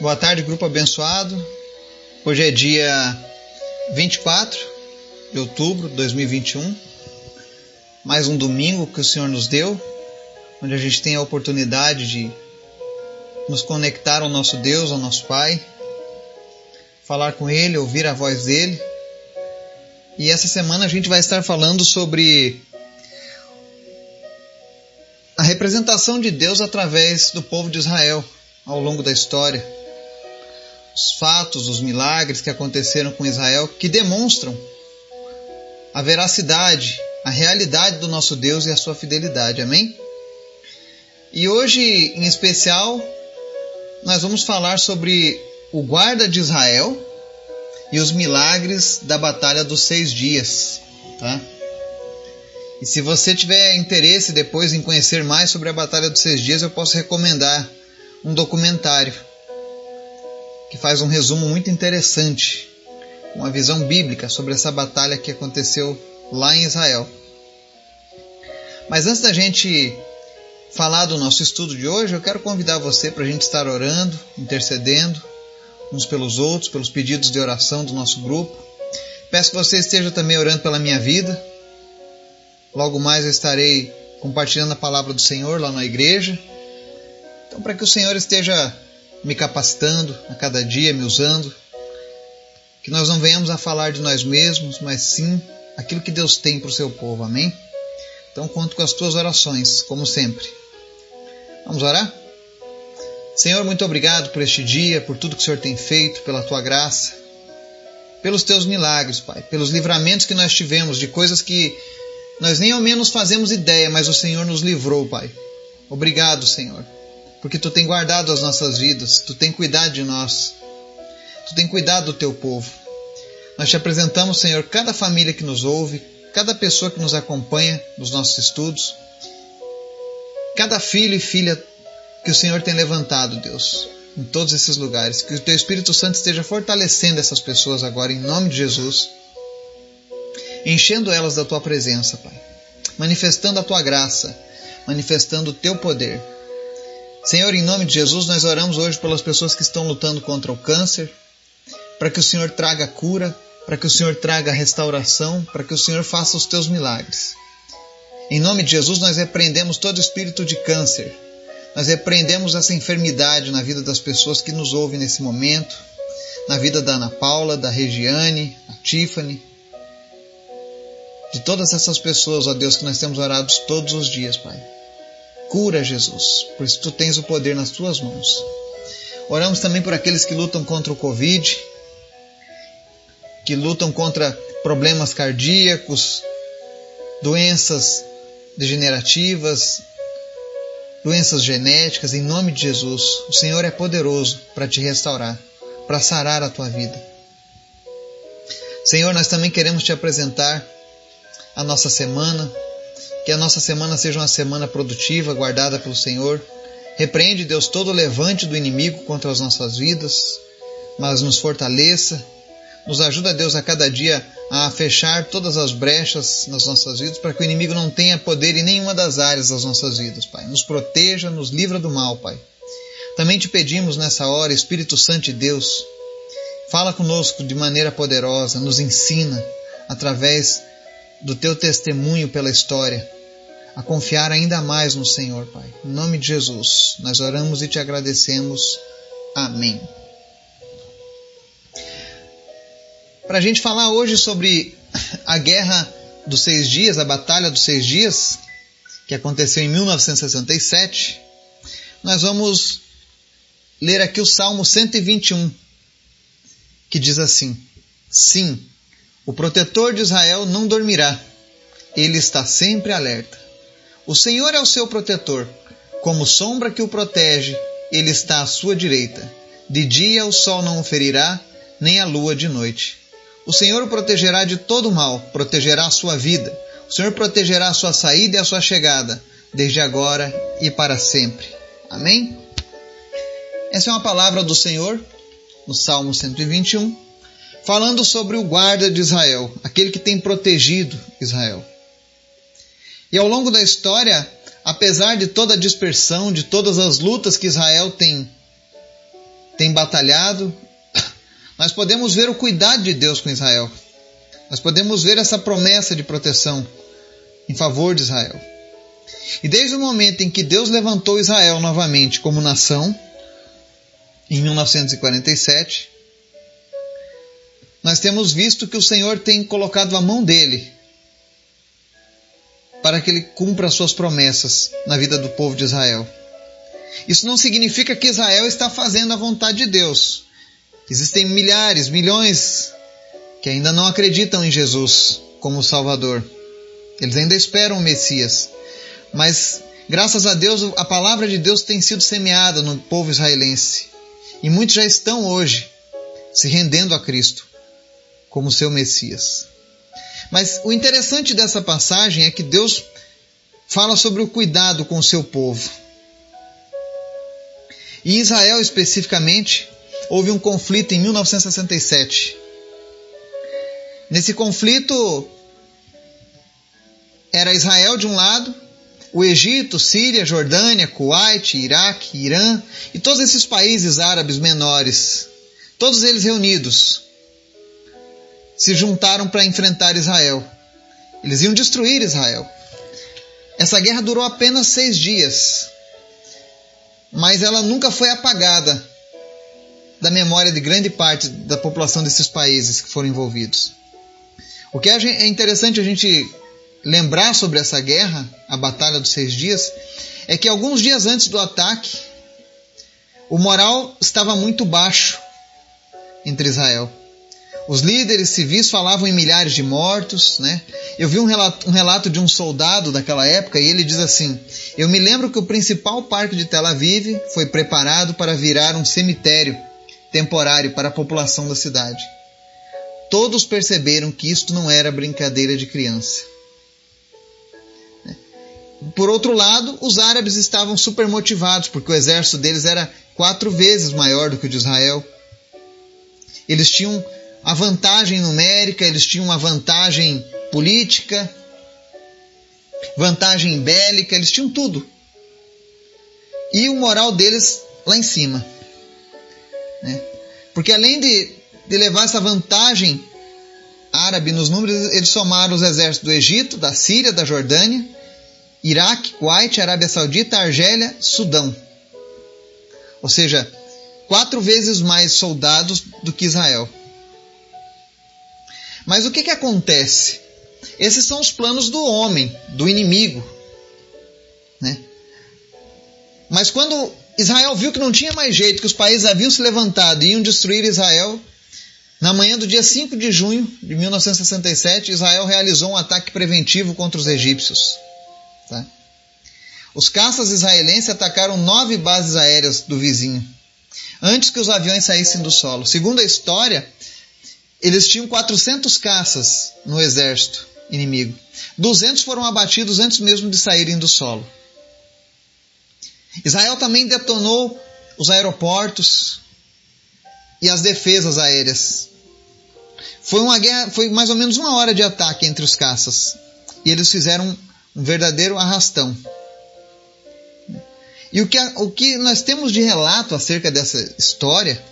Boa tarde, grupo abençoado. Hoje é dia 24 de outubro de 2021. Mais um domingo que o Senhor nos deu, onde a gente tem a oportunidade de nos conectar ao nosso Deus, ao nosso Pai, falar com Ele, ouvir a voz dele. E essa semana a gente vai estar falando sobre a representação de Deus através do povo de Israel ao longo da história. Os fatos, os milagres que aconteceram com Israel que demonstram a veracidade, a realidade do nosso Deus e a sua fidelidade. Amém? E hoje, em especial, nós vamos falar sobre o guarda de Israel e os milagres da Batalha dos Seis Dias. Tá? E se você tiver interesse depois em conhecer mais sobre a Batalha dos Seis Dias, eu posso recomendar um documentário que faz um resumo muito interessante, uma visão bíblica sobre essa batalha que aconteceu lá em Israel. Mas antes da gente falar do nosso estudo de hoje, eu quero convidar você para a gente estar orando, intercedendo uns pelos outros, pelos pedidos de oração do nosso grupo. Peço que você esteja também orando pela minha vida, Logo mais eu estarei compartilhando a palavra do Senhor lá na igreja. Então, para que o Senhor esteja me capacitando a cada dia, me usando, que nós não venhamos a falar de nós mesmos, mas sim aquilo que Deus tem para o seu povo. Amém? Então, conto com as tuas orações, como sempre. Vamos orar? Senhor, muito obrigado por este dia, por tudo que o Senhor tem feito, pela tua graça, pelos teus milagres, Pai, pelos livramentos que nós tivemos de coisas que nós nem ao menos fazemos ideia, mas o Senhor nos livrou, Pai. Obrigado, Senhor, porque Tu tem guardado as nossas vidas, Tu tem cuidado de nós, Tu tem cuidado do Teu povo. Nós te apresentamos, Senhor, cada família que nos ouve, cada pessoa que nos acompanha nos nossos estudos, cada filho e filha que o Senhor tem levantado, Deus, em todos esses lugares. Que o Teu Espírito Santo esteja fortalecendo essas pessoas agora, em nome de Jesus enchendo elas da tua presença, Pai, manifestando a tua graça, manifestando o teu poder. Senhor, em nome de Jesus, nós oramos hoje pelas pessoas que estão lutando contra o câncer, para que o Senhor traga cura, para que o Senhor traga restauração, para que o Senhor faça os teus milagres. Em nome de Jesus, nós repreendemos todo espírito de câncer. Nós repreendemos essa enfermidade na vida das pessoas que nos ouvem nesse momento, na vida da Ana Paula, da Regiane, a Tiffany, de todas essas pessoas, ó Deus, que nós temos orado todos os dias, Pai. Cura, Jesus, pois tu tens o poder nas tuas mãos. Oramos também por aqueles que lutam contra o Covid, que lutam contra problemas cardíacos, doenças degenerativas, doenças genéticas, em nome de Jesus. O Senhor é poderoso para te restaurar, para sarar a tua vida. Senhor, nós também queremos te apresentar a nossa semana, que a nossa semana seja uma semana produtiva, guardada pelo Senhor. Repreende, Deus, todo levante do inimigo contra as nossas vidas, mas nos fortaleça. Nos ajuda, Deus, a cada dia a fechar todas as brechas nas nossas vidas, para que o inimigo não tenha poder em nenhuma das áreas das nossas vidas, Pai. Nos proteja, nos livra do mal, Pai. Também te pedimos nessa hora, Espírito Santo de Deus, fala conosco de maneira poderosa, nos ensina através do teu testemunho pela história, a confiar ainda mais no Senhor, Pai. Em nome de Jesus, nós oramos e te agradecemos. Amém. Para a gente falar hoje sobre a guerra dos seis dias, a batalha dos seis dias, que aconteceu em 1967, nós vamos ler aqui o Salmo 121, que diz assim: Sim, o protetor de Israel não dormirá. Ele está sempre alerta. O Senhor é o seu protetor. Como sombra que o protege, ele está à sua direita. De dia o sol não o ferirá, nem a lua de noite. O Senhor o protegerá de todo mal, protegerá a sua vida. O Senhor protegerá a sua saída e a sua chegada, desde agora e para sempre. Amém? Essa é uma palavra do Senhor, no Salmo 121 falando sobre o guarda de Israel, aquele que tem protegido Israel. E ao longo da história, apesar de toda a dispersão, de todas as lutas que Israel tem tem batalhado, nós podemos ver o cuidado de Deus com Israel. Nós podemos ver essa promessa de proteção em favor de Israel. E desde o momento em que Deus levantou Israel novamente como nação, em 1947, nós temos visto que o Senhor tem colocado a mão dele para que ele cumpra as suas promessas na vida do povo de Israel. Isso não significa que Israel está fazendo a vontade de Deus. Existem milhares, milhões que ainda não acreditam em Jesus como Salvador. Eles ainda esperam o Messias. Mas, graças a Deus, a palavra de Deus tem sido semeada no povo israelense. E muitos já estão hoje se rendendo a Cristo como seu Messias. Mas o interessante dessa passagem é que Deus fala sobre o cuidado com o seu povo. Em Israel especificamente, houve um conflito em 1967. Nesse conflito, era Israel de um lado, o Egito, Síria, Jordânia, Kuwait, Iraque, Irã e todos esses países árabes menores, todos eles reunidos, se juntaram para enfrentar Israel. Eles iam destruir Israel. Essa guerra durou apenas seis dias, mas ela nunca foi apagada da memória de grande parte da população desses países que foram envolvidos. O que é interessante a gente lembrar sobre essa guerra, a Batalha dos Seis Dias, é que alguns dias antes do ataque, o moral estava muito baixo entre Israel. Os líderes civis falavam em milhares de mortos, né? Eu vi um relato, um relato de um soldado daquela época e ele diz assim: Eu me lembro que o principal parque de Tel Aviv foi preparado para virar um cemitério temporário para a população da cidade. Todos perceberam que isto não era brincadeira de criança. Por outro lado, os árabes estavam super motivados, porque o exército deles era quatro vezes maior do que o de Israel. Eles tinham a vantagem numérica, eles tinham uma vantagem política, vantagem bélica, eles tinham tudo. E o moral deles lá em cima. Né? Porque além de, de levar essa vantagem árabe nos números, eles somaram os exércitos do Egito, da Síria, da Jordânia, Iraque, Kuwait, Arábia Saudita, Argélia, Sudão. Ou seja, quatro vezes mais soldados do que Israel. Mas o que, que acontece? Esses são os planos do homem, do inimigo. Né? Mas quando Israel viu que não tinha mais jeito, que os países haviam se levantado e iam destruir Israel, na manhã do dia 5 de junho de 1967, Israel realizou um ataque preventivo contra os egípcios. Tá? Os caças israelenses atacaram nove bases aéreas do vizinho, antes que os aviões saíssem do solo. Segundo a história, eles tinham 400 caças no exército inimigo. 200 foram abatidos antes mesmo de saírem do solo. Israel também detonou os aeroportos e as defesas aéreas. Foi uma guerra, foi mais ou menos uma hora de ataque entre os caças. E eles fizeram um verdadeiro arrastão. E o que, o que nós temos de relato acerca dessa história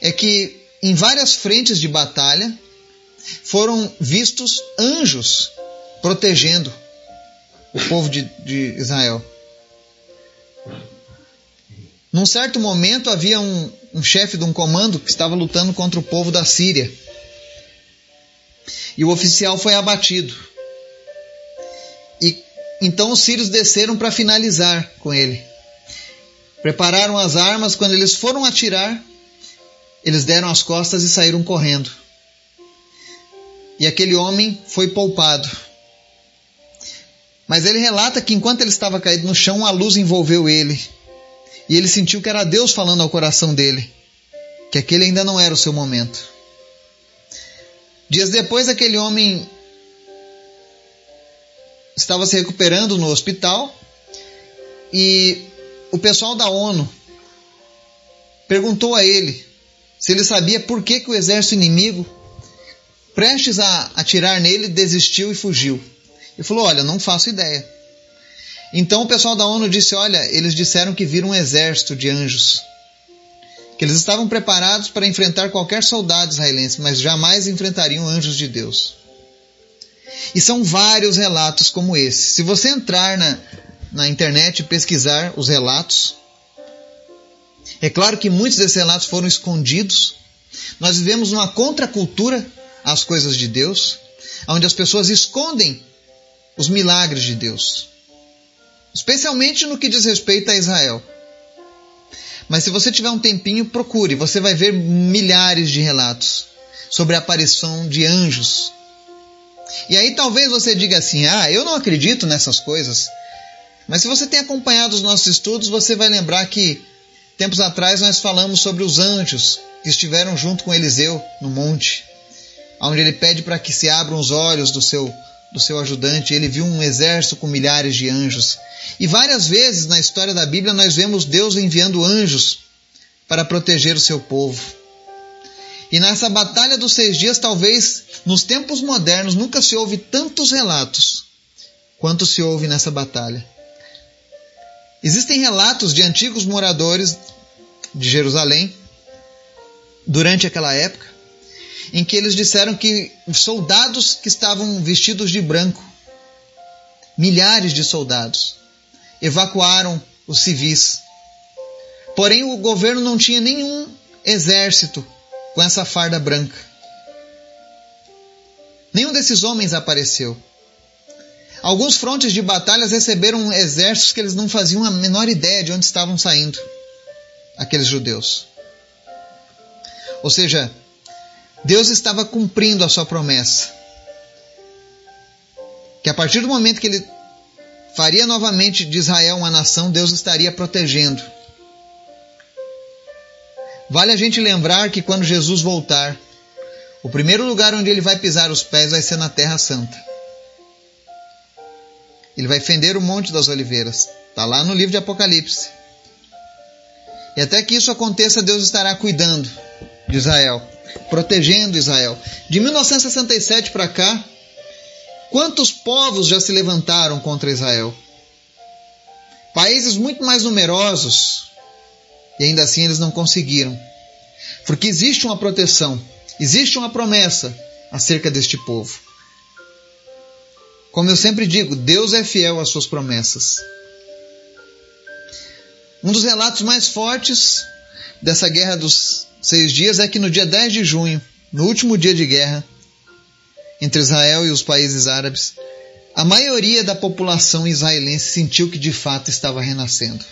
é que em várias frentes de batalha, foram vistos anjos protegendo o povo de, de Israel. Num certo momento havia um, um chefe de um comando que estava lutando contra o povo da Síria. E o oficial foi abatido. E então os sírios desceram para finalizar com ele. Prepararam as armas, quando eles foram atirar, eles deram as costas e saíram correndo. E aquele homem foi poupado. Mas ele relata que enquanto ele estava caído no chão, a luz envolveu ele. E ele sentiu que era Deus falando ao coração dele, que aquele ainda não era o seu momento. Dias depois, aquele homem estava se recuperando no hospital e o pessoal da ONU perguntou a ele se ele sabia por que, que o exército inimigo, prestes a atirar nele, desistiu e fugiu. Ele falou: Olha, não faço ideia. Então o pessoal da ONU disse: Olha, eles disseram que viram um exército de anjos que eles estavam preparados para enfrentar qualquer soldado israelense, mas jamais enfrentariam anjos de Deus. E são vários relatos como esse. Se você entrar na, na internet e pesquisar os relatos, é claro que muitos desses relatos foram escondidos. Nós vivemos numa contracultura às coisas de Deus, onde as pessoas escondem os milagres de Deus, especialmente no que diz respeito a Israel. Mas se você tiver um tempinho, procure, você vai ver milhares de relatos sobre a aparição de anjos. E aí talvez você diga assim: "Ah, eu não acredito nessas coisas". Mas se você tem acompanhado os nossos estudos, você vai lembrar que Tempos atrás nós falamos sobre os anjos que estiveram junto com Eliseu no monte, onde ele pede para que se abram os olhos do seu do seu ajudante, ele viu um exército com milhares de anjos. E várias vezes na história da Bíblia nós vemos Deus enviando anjos para proteger o seu povo. E nessa batalha dos seis dias, talvez nos tempos modernos nunca se ouve tantos relatos quanto se ouve nessa batalha. Existem relatos de antigos moradores de Jerusalém durante aquela época em que eles disseram que soldados que estavam vestidos de branco, milhares de soldados, evacuaram os civis. Porém, o governo não tinha nenhum exército com essa farda branca. Nenhum desses homens apareceu. Alguns frontes de batalhas receberam exércitos que eles não faziam a menor ideia de onde estavam saindo, aqueles judeus. Ou seja, Deus estava cumprindo a sua promessa. Que a partir do momento que ele faria novamente de Israel uma nação, Deus estaria protegendo. Vale a gente lembrar que quando Jesus voltar, o primeiro lugar onde ele vai pisar os pés vai ser na Terra Santa. Ele vai fender o Monte das Oliveiras. Está lá no livro de Apocalipse. E até que isso aconteça, Deus estará cuidando de Israel, protegendo Israel. De 1967 para cá, quantos povos já se levantaram contra Israel? Países muito mais numerosos, e ainda assim eles não conseguiram. Porque existe uma proteção, existe uma promessa acerca deste povo. Como eu sempre digo, Deus é fiel às suas promessas. Um dos relatos mais fortes dessa guerra dos seis dias é que no dia 10 de junho, no último dia de guerra entre Israel e os países árabes, a maioria da população israelense sentiu que de fato estava renascendo.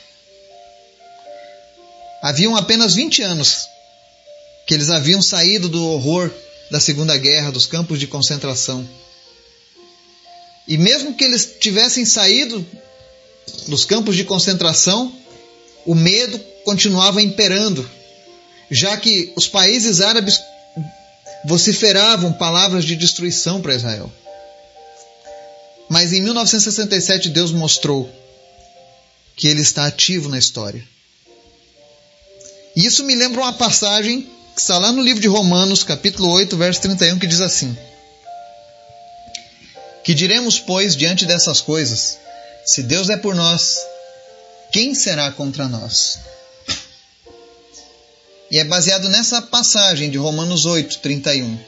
Haviam apenas 20 anos que eles haviam saído do horror da Segunda Guerra, dos campos de concentração e mesmo que eles tivessem saído dos campos de concentração, o medo continuava imperando, já que os países árabes vociferavam palavras de destruição para Israel. Mas em 1967 Deus mostrou que ele está ativo na história. E isso me lembra uma passagem que está lá no livro de Romanos, capítulo 8, verso 31, que diz assim: que diremos, pois, diante dessas coisas? Se Deus é por nós, quem será contra nós? E é baseado nessa passagem de Romanos 8, 31.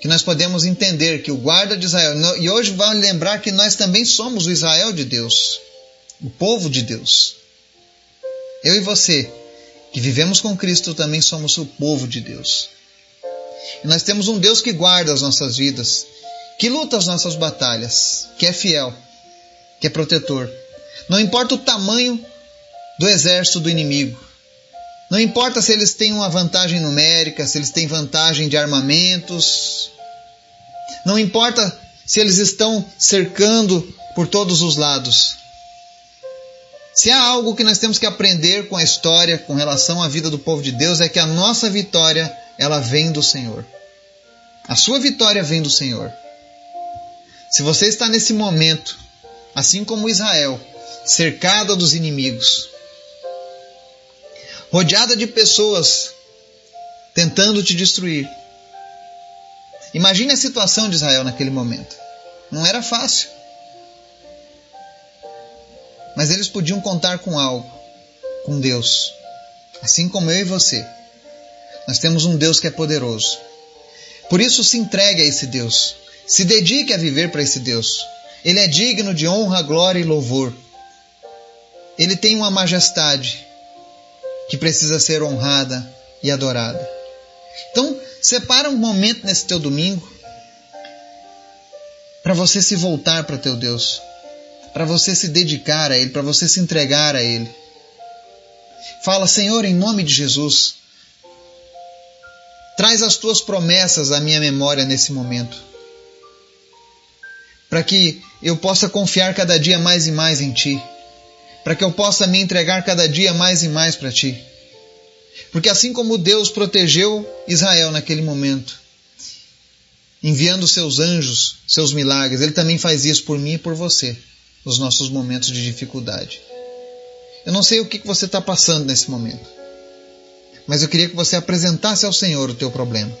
Que nós podemos entender que o guarda de Israel, e hoje vale lembrar que nós também somos o Israel de Deus, o povo de Deus. Eu e você, que vivemos com Cristo, também somos o povo de Deus. E nós temos um Deus que guarda as nossas vidas, que luta as nossas batalhas, que é fiel, que é protetor. Não importa o tamanho do exército do inimigo. Não importa se eles têm uma vantagem numérica, se eles têm vantagem de armamentos. Não importa se eles estão cercando por todos os lados. Se há algo que nós temos que aprender com a história com relação à vida do povo de Deus é que a nossa vitória ela vem do Senhor. A sua vitória vem do Senhor. Se você está nesse momento, assim como Israel, cercada dos inimigos, rodeada de pessoas tentando te destruir. Imagine a situação de Israel naquele momento. Não era fácil. Mas eles podiam contar com algo, com Deus. Assim como eu e você. Nós temos um Deus que é poderoso. Por isso, se entregue a esse Deus. Se dedique a viver para esse Deus. Ele é digno de honra, glória e louvor. Ele tem uma majestade que precisa ser honrada e adorada. Então, separa um momento nesse teu domingo para você se voltar para teu Deus, para você se dedicar a Ele, para você se entregar a Ele. Fala, Senhor, em nome de Jesus, traz as tuas promessas à minha memória nesse momento, para que eu possa confiar cada dia mais e mais em Ti, para que eu possa me entregar cada dia mais e mais para Ti. Porque assim como Deus protegeu Israel naquele momento, enviando seus anjos, seus milagres. Ele também faz isso por mim e por você, nos nossos momentos de dificuldade. Eu não sei o que você está passando nesse momento, mas eu queria que você apresentasse ao Senhor o teu problema.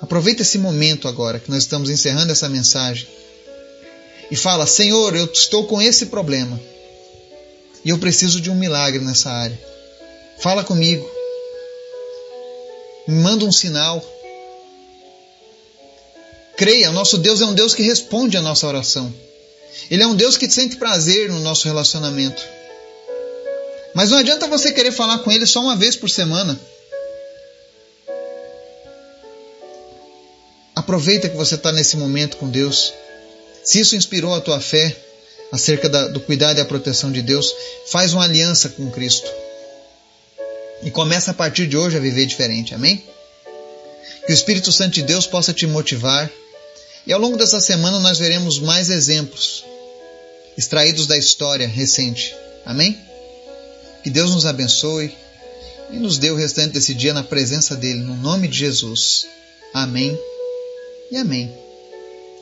Aproveita esse momento agora que nós estamos encerrando essa mensagem e fala: Senhor, eu estou com esse problema e eu preciso de um milagre nessa área. Fala comigo. Me manda um sinal. Creia, nosso Deus é um Deus que responde a nossa oração. Ele é um Deus que sente prazer no nosso relacionamento. Mas não adianta você querer falar com Ele só uma vez por semana. Aproveita que você está nesse momento com Deus. Se isso inspirou a tua fé acerca da, do cuidado e a proteção de Deus, faz uma aliança com Cristo. E começa a partir de hoje a viver diferente. Amém? Que o Espírito Santo de Deus possa te motivar e ao longo dessa semana nós veremos mais exemplos extraídos da história recente. Amém? Que Deus nos abençoe e nos dê o restante desse dia na presença dele, no nome de Jesus. Amém e amém.